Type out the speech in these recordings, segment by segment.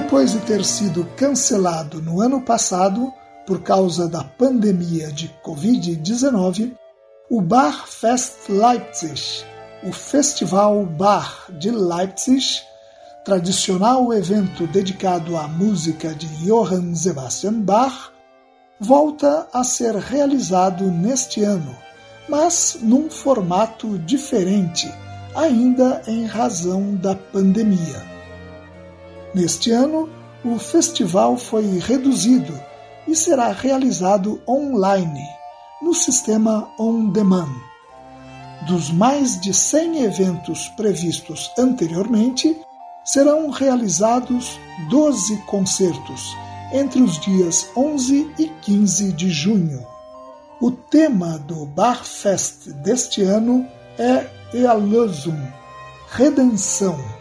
Depois de ter sido cancelado no ano passado por causa da pandemia de Covid-19, o Bar Fest Leipzig, o Festival Bar de Leipzig, tradicional evento dedicado à música de Johann Sebastian Bach, volta a ser realizado neste ano, mas num formato diferente, ainda em razão da pandemia. Neste ano, o festival foi reduzido e será realizado online, no sistema On Demand. Dos mais de 100 eventos previstos anteriormente, serão realizados 12 concertos entre os dias 11 e 15 de junho. O tema do Barfest deste ano é Ealosum, Redenção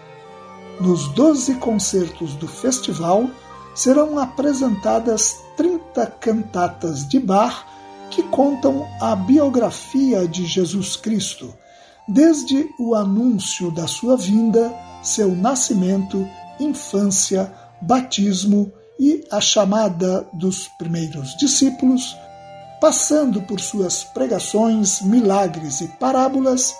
nos 12 concertos do festival serão apresentadas 30 cantatas de Bach que contam a biografia de Jesus Cristo, desde o anúncio da sua vinda, seu nascimento, infância, batismo e a chamada dos primeiros discípulos, passando por suas pregações, milagres e parábolas,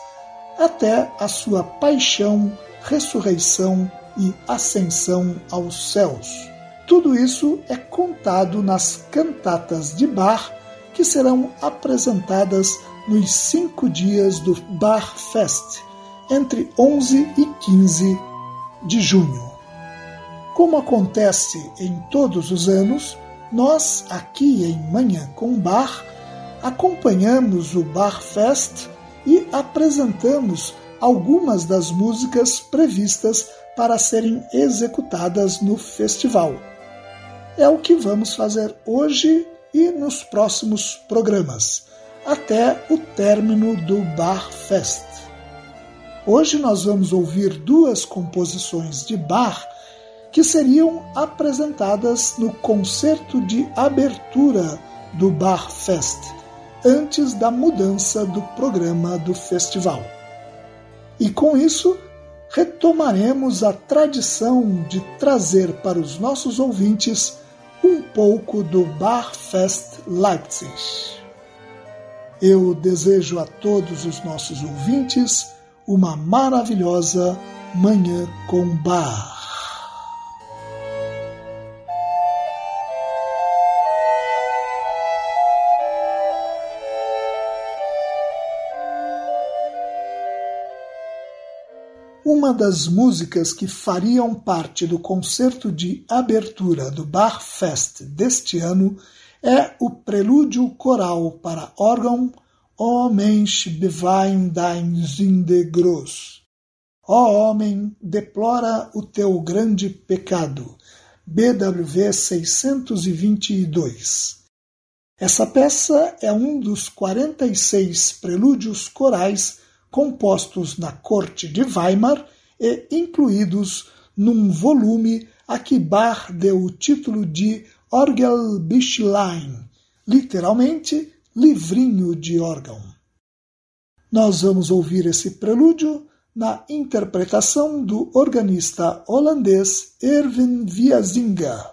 até a sua paixão ressurreição e ascensão aos céus. Tudo isso é contado nas cantatas de Bar que serão apresentadas nos cinco dias do Bar Fest, entre 11 e 15 de junho. Como acontece em todos os anos, nós aqui em Manhã com Bar acompanhamos o Bar Fest e apresentamos algumas das músicas previstas para serem executadas no festival. É o que vamos fazer hoje e nos próximos programas, até o término do Bar Fest. Hoje nós vamos ouvir duas composições de Bach que seriam apresentadas no concerto de abertura do Bar Fest, antes da mudança do programa do festival. E com isso, retomaremos a tradição de trazer para os nossos ouvintes um pouco do Barfest Leipzig. Eu desejo a todos os nossos ouvintes uma maravilhosa Manhã com Bar. Uma das músicas que fariam parte do concerto de abertura do Barfest deste ano é o prelúdio coral para órgão O Mensch bewein dein Sünde groß. Ó homem, deplora o teu grande pecado. BWV 622. Essa peça é um dos 46 prelúdios corais compostos na corte de Weimar e incluídos num volume a que Bach deu o título de Orgelbüchlein, literalmente livrinho de órgão. Nós vamos ouvir esse prelúdio na interpretação do organista holandês Erwin Viesinga.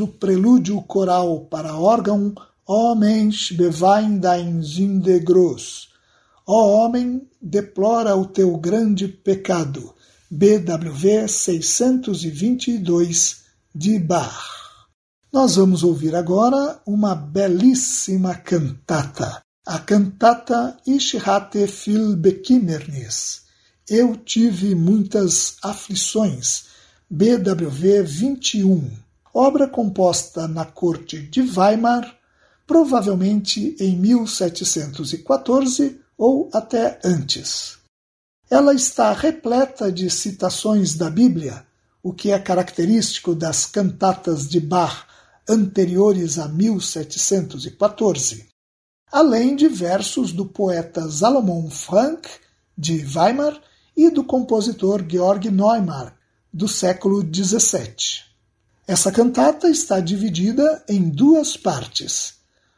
O prelúdio coral para órgão Ó Mensch, bewein dein Sünde groß. Ó homem, deplora o teu grande pecado. BWV 622 de Bach. Nós vamos ouvir agora uma belíssima cantata, a cantata Ich hatte viel Bekimmernis. Eu tive muitas aflições, BWV 21, obra composta na corte de Weimar, provavelmente em 1714 ou até antes. Ela está repleta de citações da Bíblia, o que é característico das cantatas de Bach anteriores a 1714, além de versos do poeta Salomon Frank, de Weimar, e do compositor Georg Neumann, do século XVII. Essa cantata está dividida em duas partes.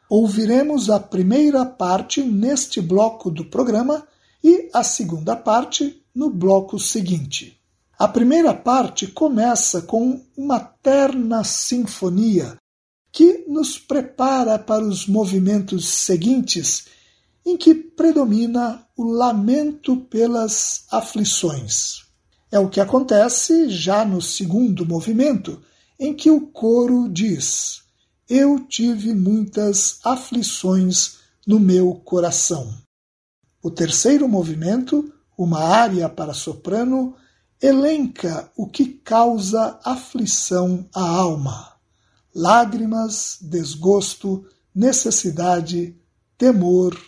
Ouviremos a primeira parte neste bloco do programa e a segunda parte no bloco seguinte. A primeira parte começa com uma terna sinfonia que nos prepara para os movimentos seguintes, em que predomina o lamento pelas aflições. É o que acontece já no segundo movimento, em que o coro diz: Eu tive muitas aflições no meu coração. O terceiro movimento, uma área para soprano, elenca o que causa aflição à alma lágrimas, desgosto, necessidade, temor,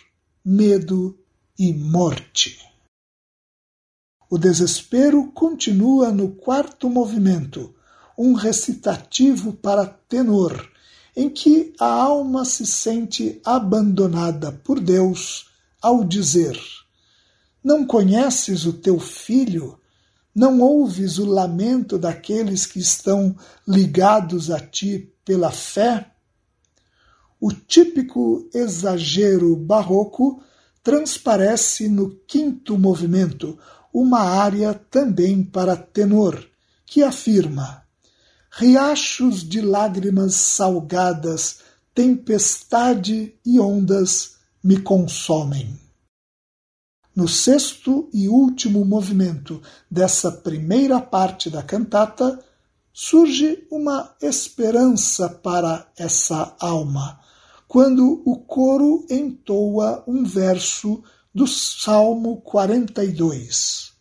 medo e morte. O desespero continua no quarto movimento, um recitativo para tenor, em que a alma se sente abandonada por Deus ao dizer: Não conheces o teu filho? Não ouves o lamento daqueles que estão ligados a ti pela fé? O típico exagero barroco transparece no quinto movimento, uma área também para tenor, que afirma: Riachos de lágrimas salgadas, tempestade e ondas me consomem. No sexto e último movimento dessa primeira parte da cantata, surge uma esperança para essa alma, quando o coro entoa um verso do Salmo 42.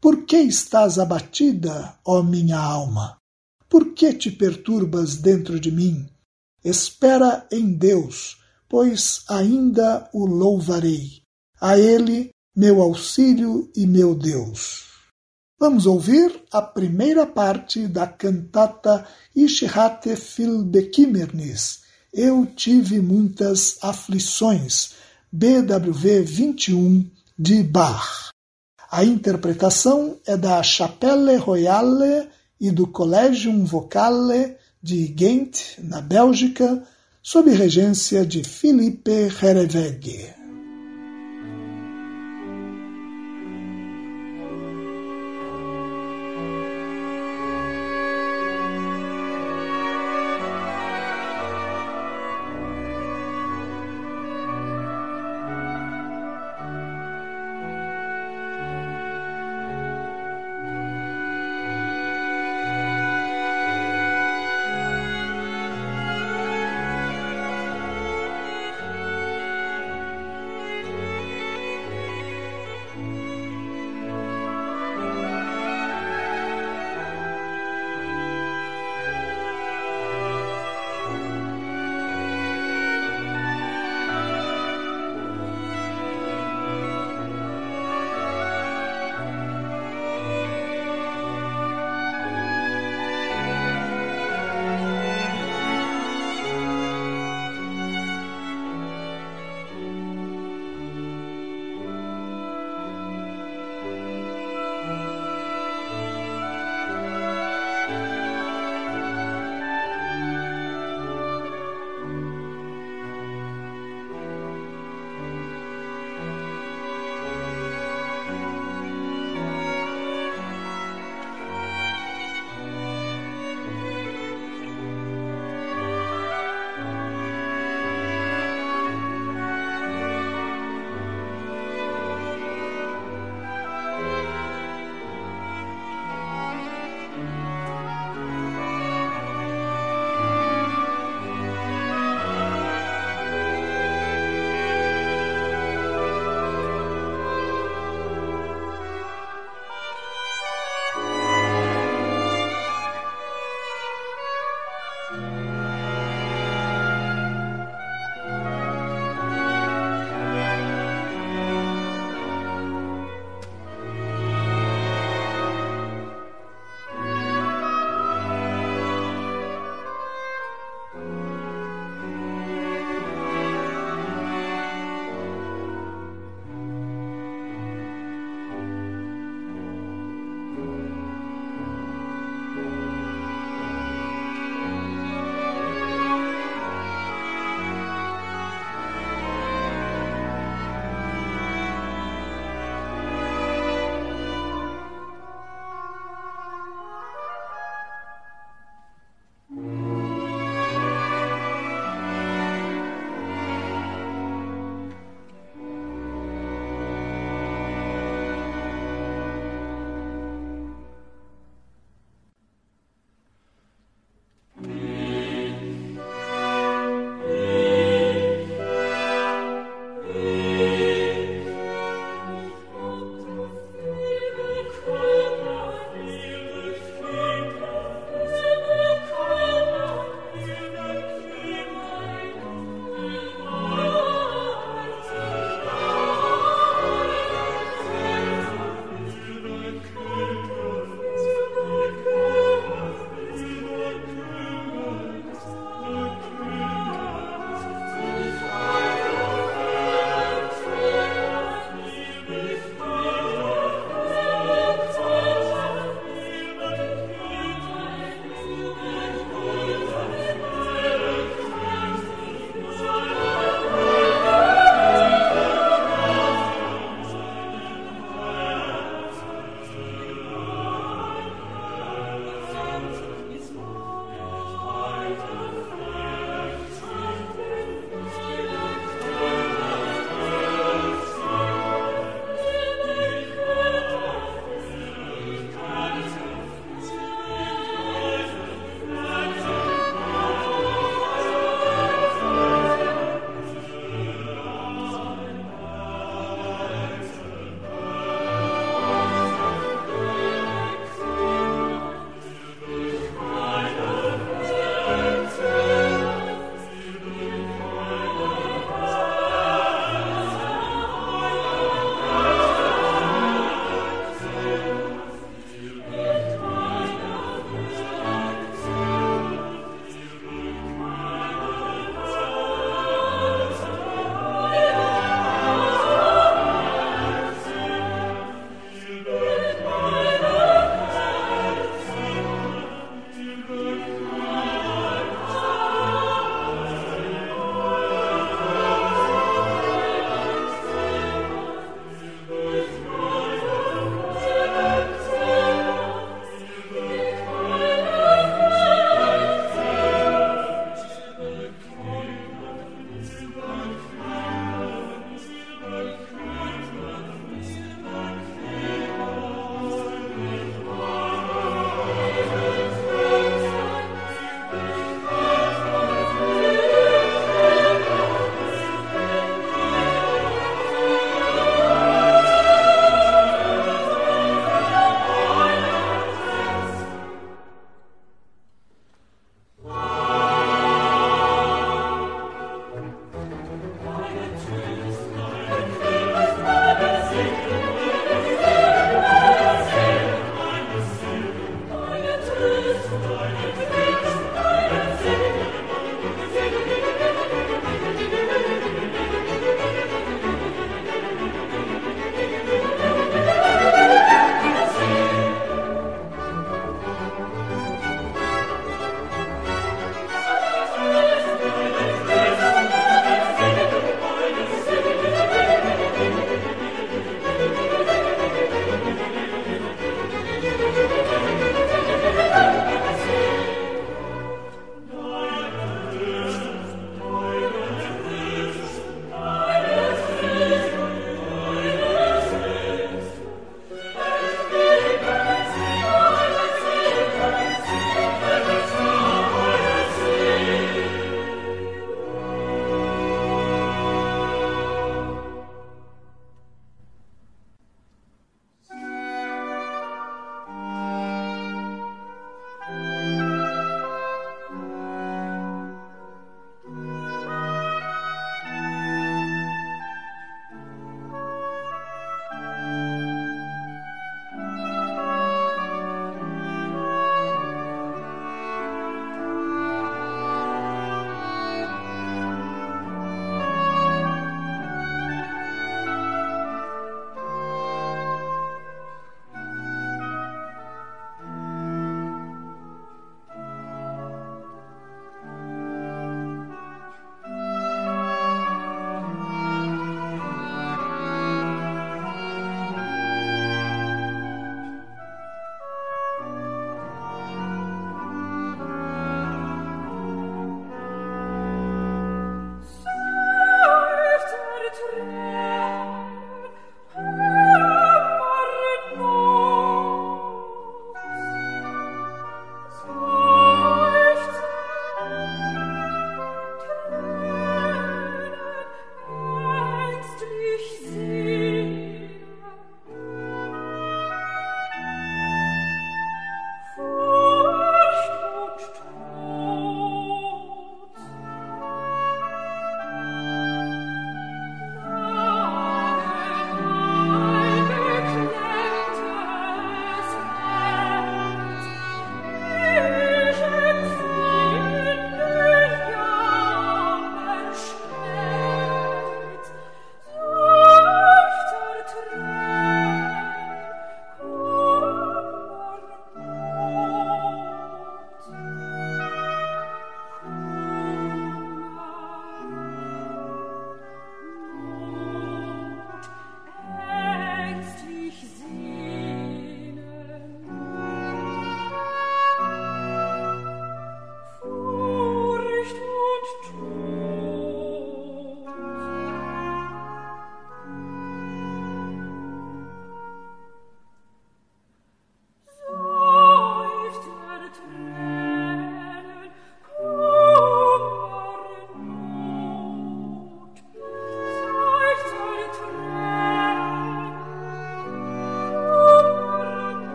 Por que estás abatida, ó minha alma? Por que te perturbas dentro de mim? Espera em Deus, pois ainda o louvarei. A Ele meu auxílio e meu Deus. Vamos ouvir a primeira parte da cantata Ich hatte viel. Eu tive muitas aflições. BWV 21 de Bach. A interpretação é da Chapelle Royale e do Collegium Vocale de Ghent, na Bélgica, sob regência de Philippe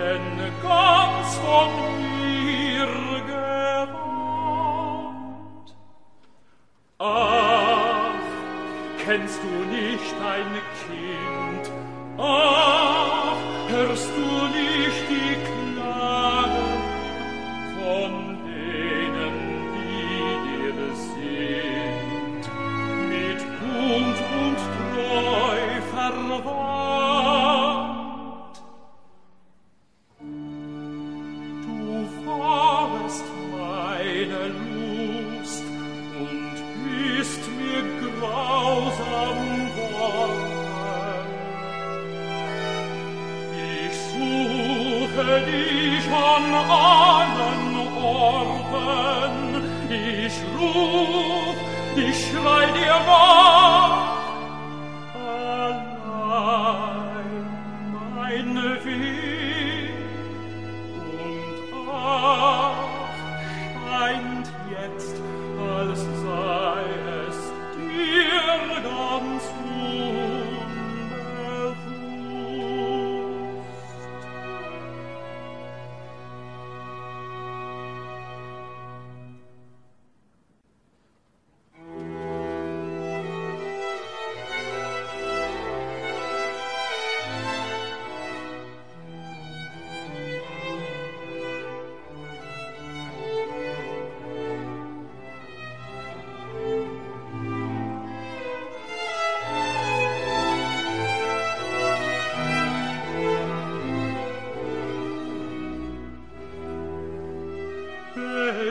denn ganz von mir gewandt. Ach, kennst du nicht ein Kind,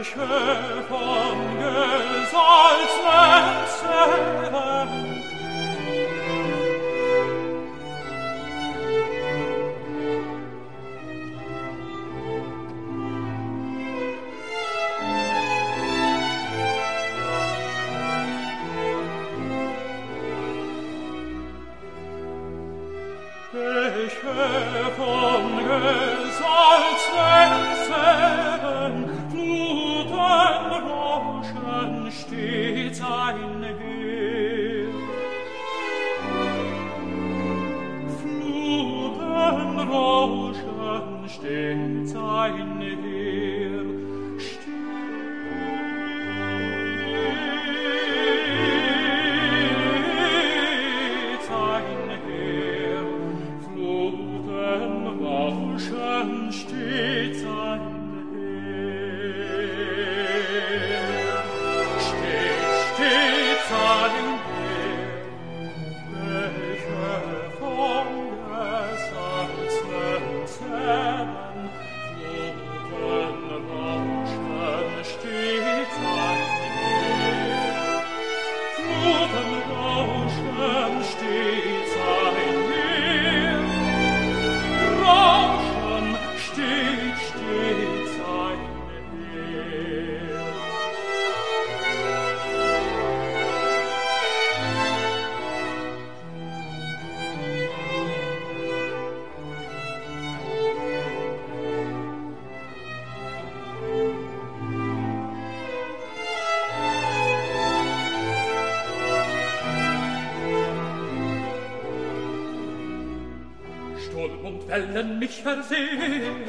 Schöpfung, von Gesalznem Wellen mich versehen.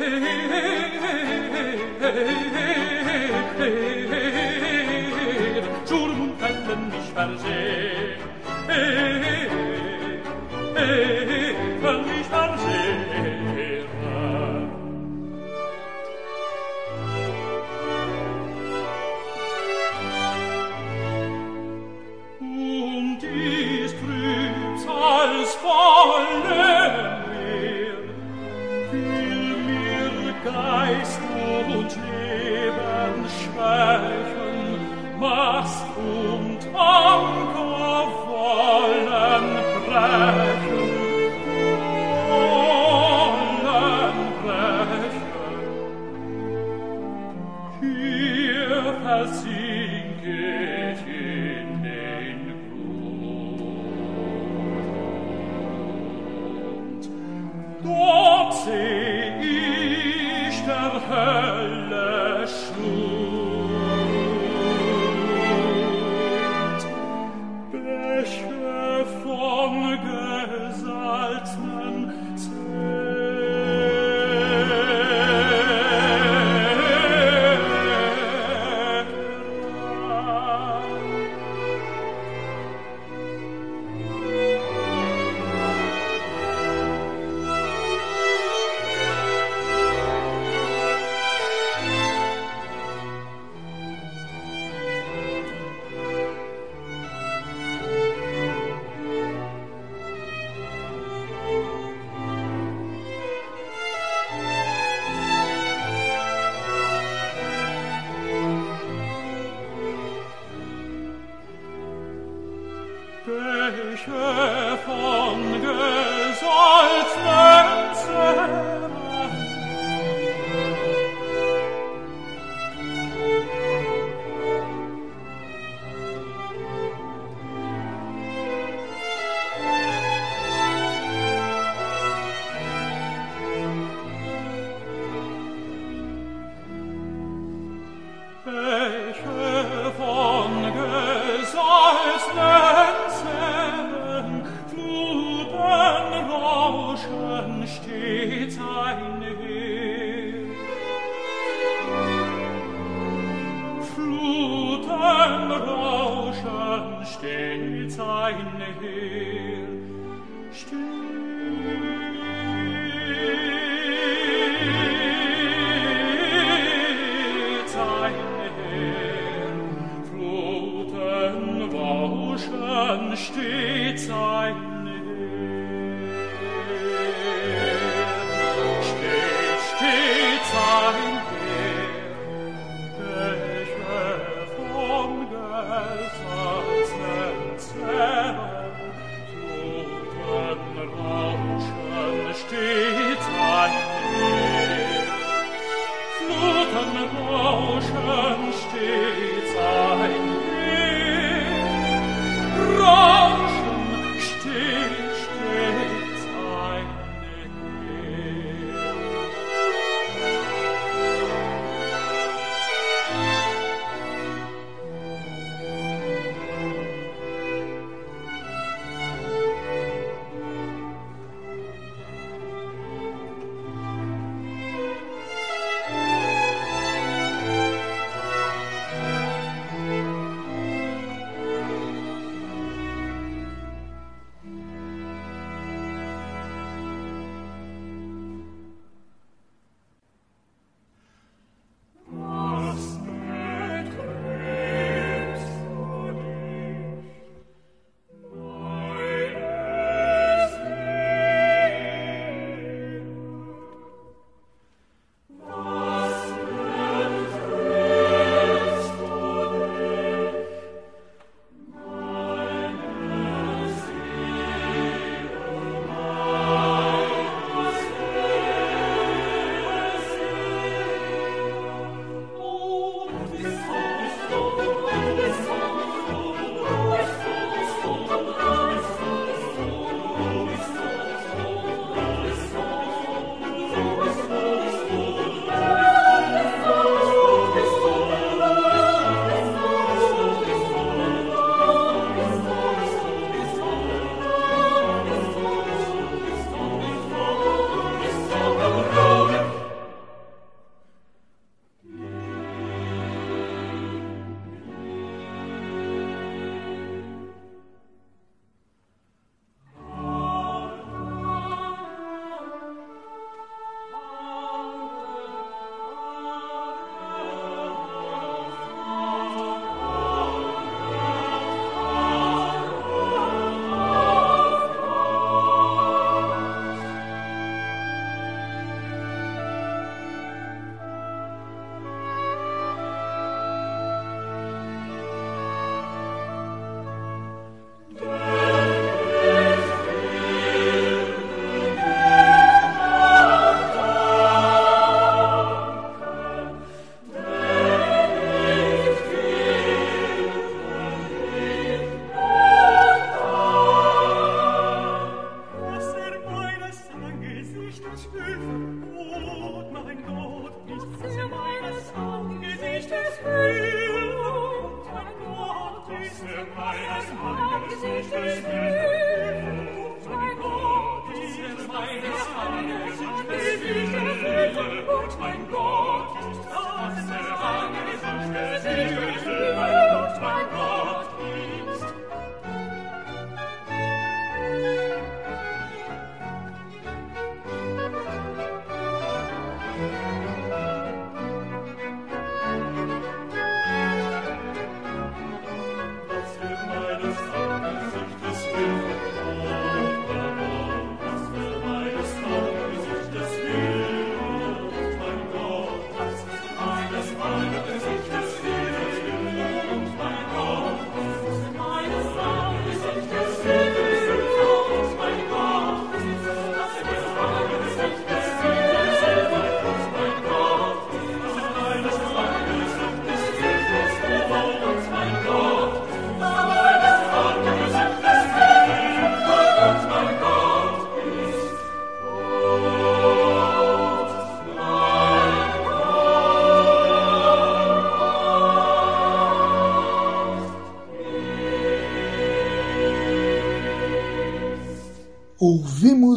Rauschen stets ein Weg.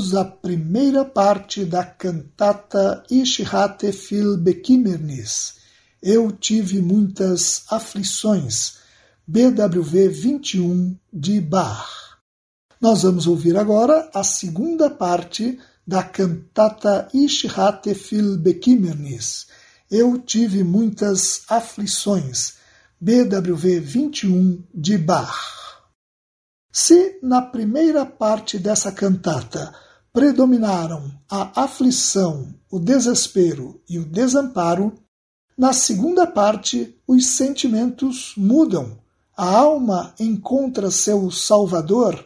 Ouvimos a primeira parte da cantata Ich hatte viel Bekimmernis. Eu tive muitas aflições. BWV 21 de Bach. Nós vamos ouvir agora a segunda parte da cantata Ich hatte viel Bekimmernis. Eu tive muitas aflições. BWV 21 de Bach. Se na primeira parte dessa cantata predominaram a aflição, o desespero e o desamparo, na segunda parte os sentimentos mudam. A alma encontra seu Salvador,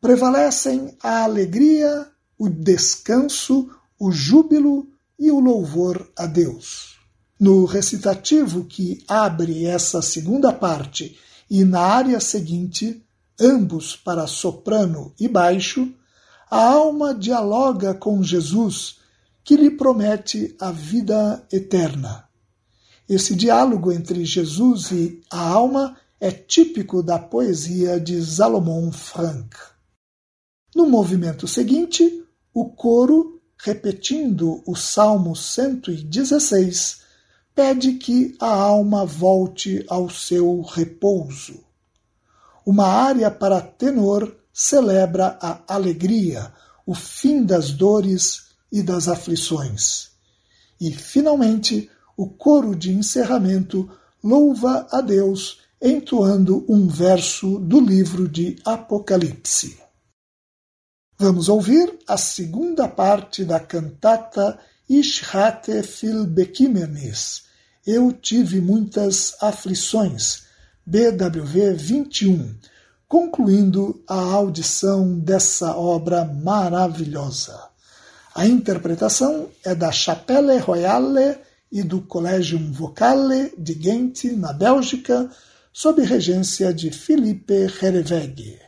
prevalecem a alegria, o descanso, o júbilo e o louvor a Deus. No recitativo que abre essa segunda parte e na área seguinte, ambos para soprano e baixo, a alma dialoga com Jesus, que lhe promete a vida eterna. Esse diálogo entre Jesus e a alma é típico da poesia de Salomon Frank. No movimento seguinte, o coro, repetindo o Salmo 116, pede que a alma volte ao seu repouso uma área para tenor celebra a alegria, o fim das dores e das aflições. E, finalmente, o coro de encerramento louva a Deus entoando um verso do livro de Apocalipse. Vamos ouvir a segunda parte da cantata Ich hatte viel Bekimmernis. Eu tive muitas aflições BWV 21, concluindo a audição dessa obra maravilhosa. A interpretação é da Chapelle Royale e do Collegium Vocale de Ghent, na Bélgica, sob regência de Philippe Herreweghe.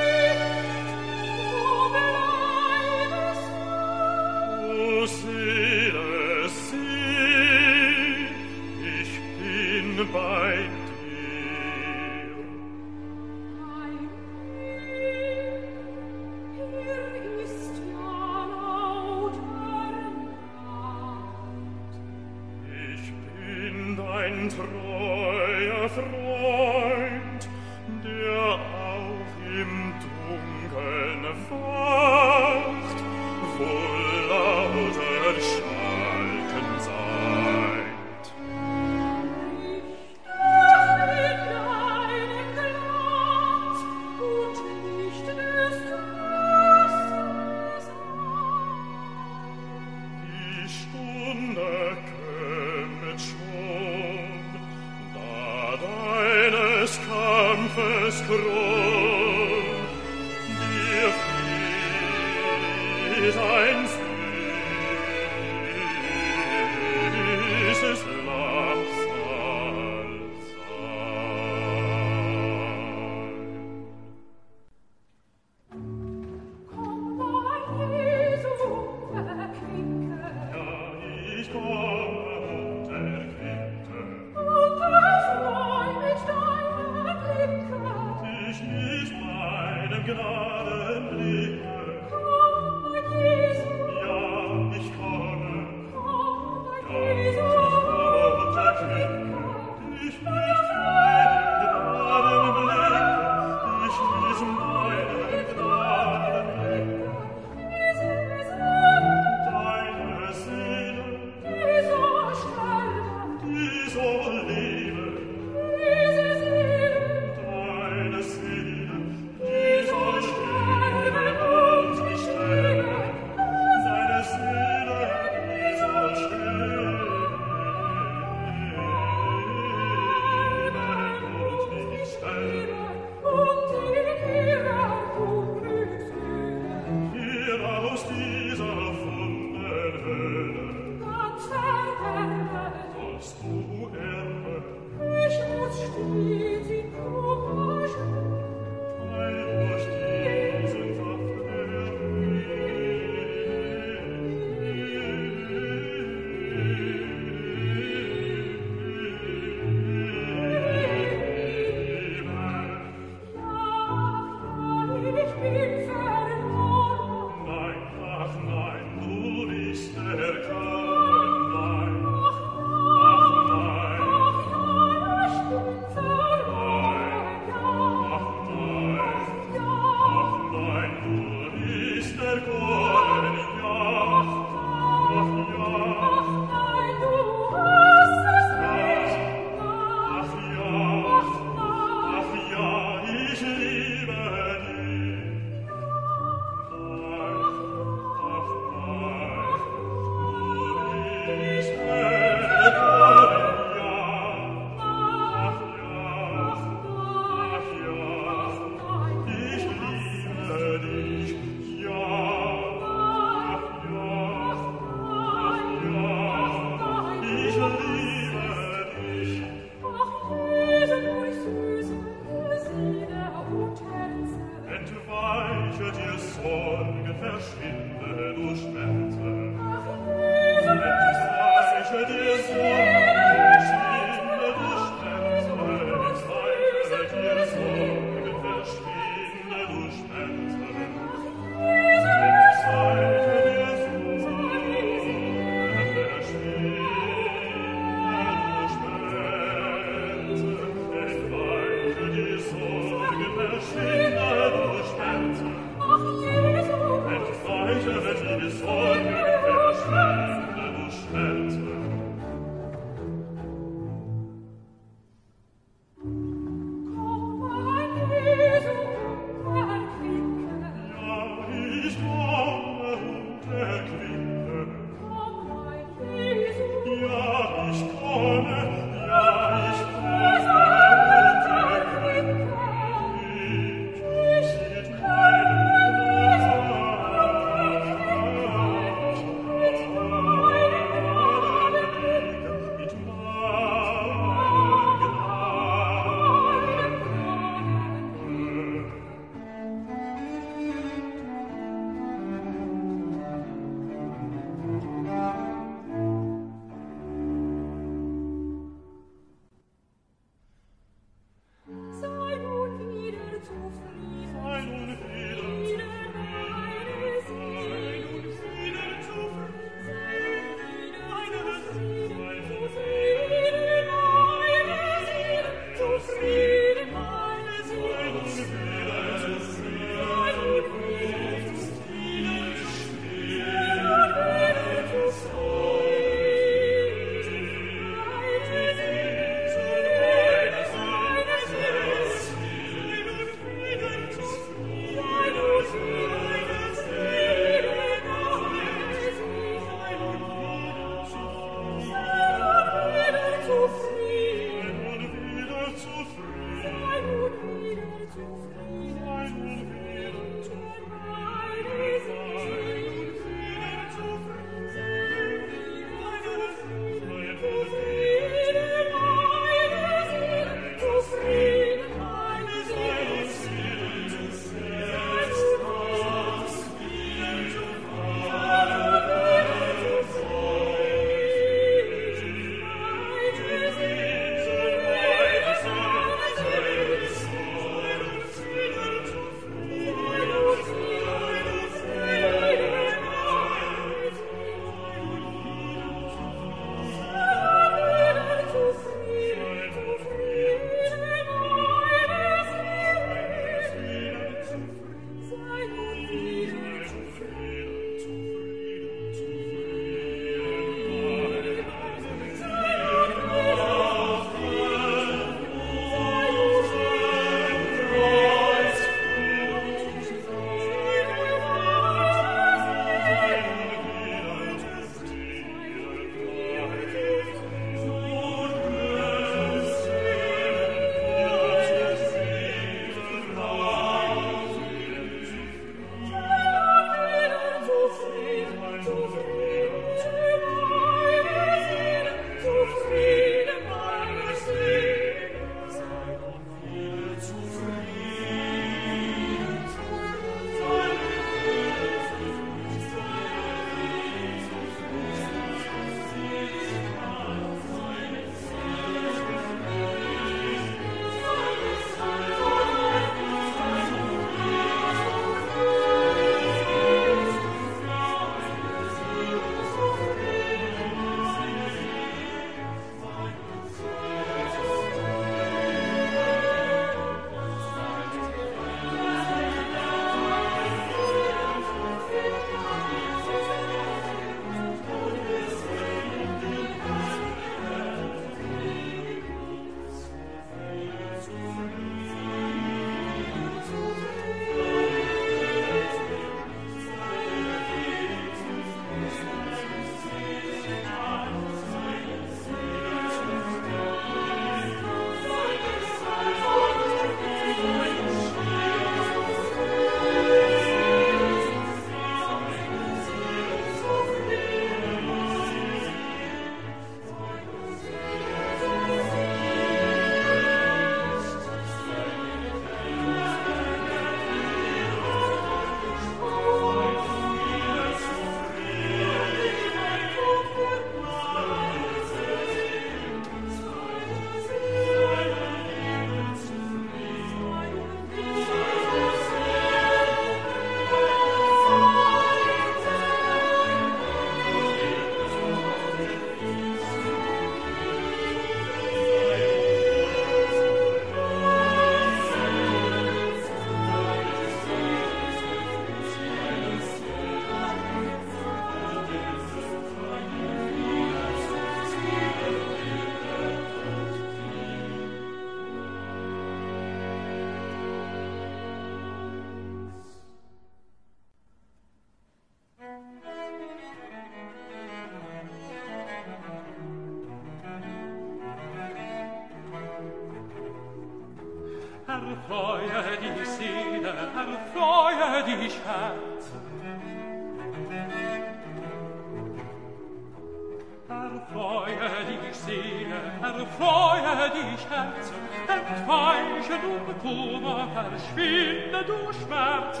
weiche nun Kummer, verschwinde du Schmerz,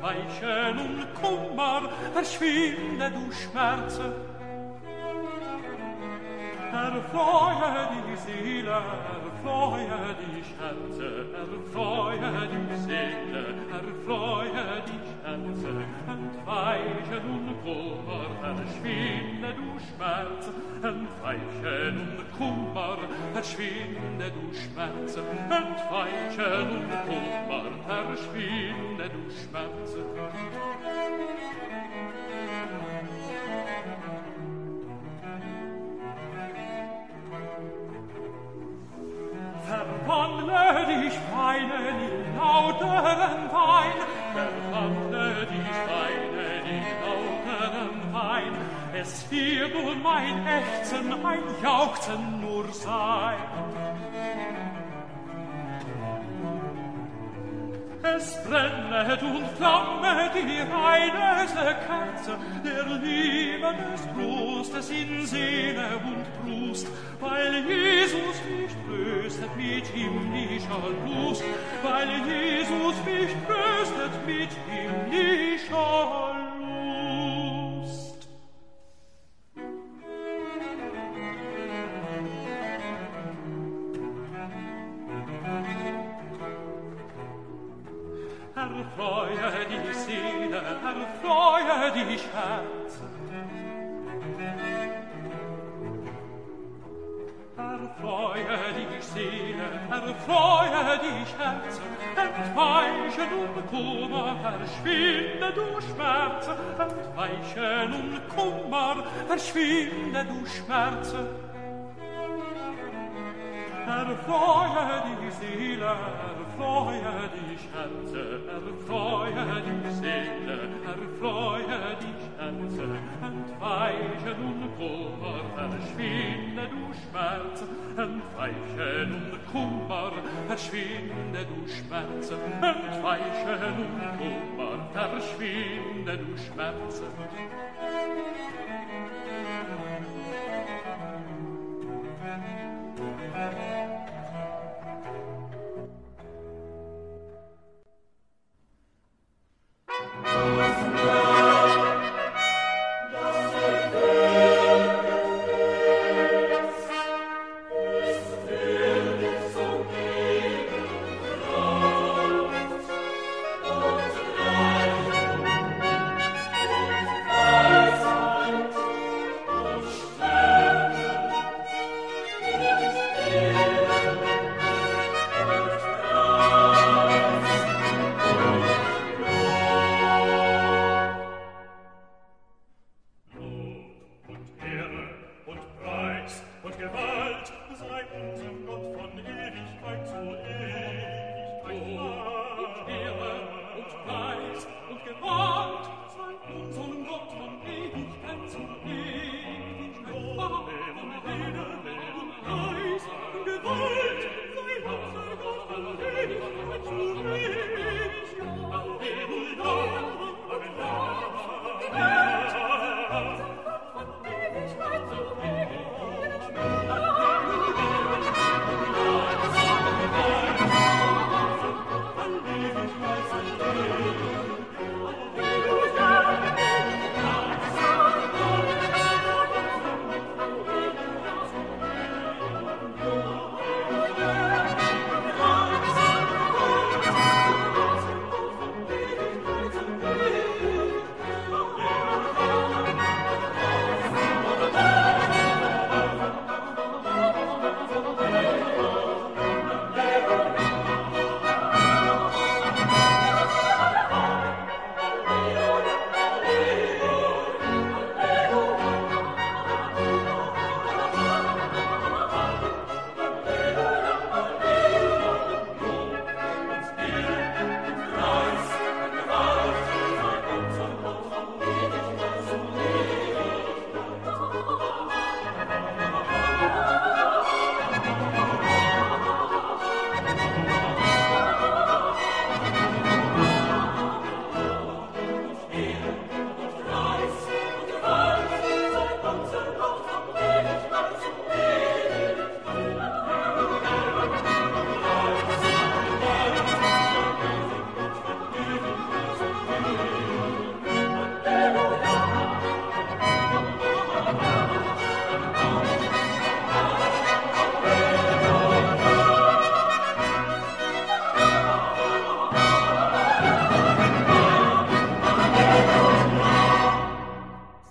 weiche nun Kummer, verschwinde du Schmerz. Erfreue die Seele, erfreue die Herze, erfreue die Seele, erfreue die Herze, entweiche nun Kummer, verschwinde du Schmerz, entweiche nun Kummer, verschwinde du Schmerz, entweiche nun Kummer, verschwinde du Schmerz. wohl mein Ächzen, ein Jauchzen nur sein. Es brennet und flamme die reineste Kerze der Liebe des Brustes in Sehne und Brust, weil Jesus mich tröstet mit himmlischer Lust, weil Jesus mich tröstet mit himmlischer Lust. Entweiche nun Kummer, verschwinde du Schmerz. Entweiche nun Kummer, verschwinde du Schmerz. Erfreue die Seele, erfreue dich, Herze, erfreue dich, Seele, erfreue dich, Herze, entweiche nun Kummer, verschwinde du Schmerz, entweiche nun Kummer, verschwinde du Schmerz, entweiche nun Kummer, verschwinde du Schmerz.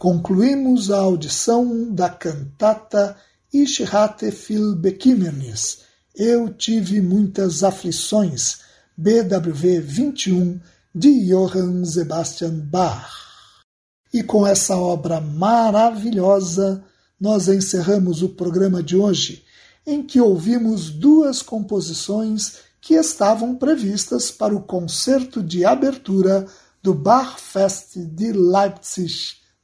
Concluímos a audição da cantata Ich hatte viel Bekümmernis, Eu tive muitas aflições, BWV 21, de Johann Sebastian Bach. E com essa obra maravilhosa, nós encerramos o programa de hoje, em que ouvimos duas composições que estavam previstas para o concerto de abertura do Bachfest de Leipzig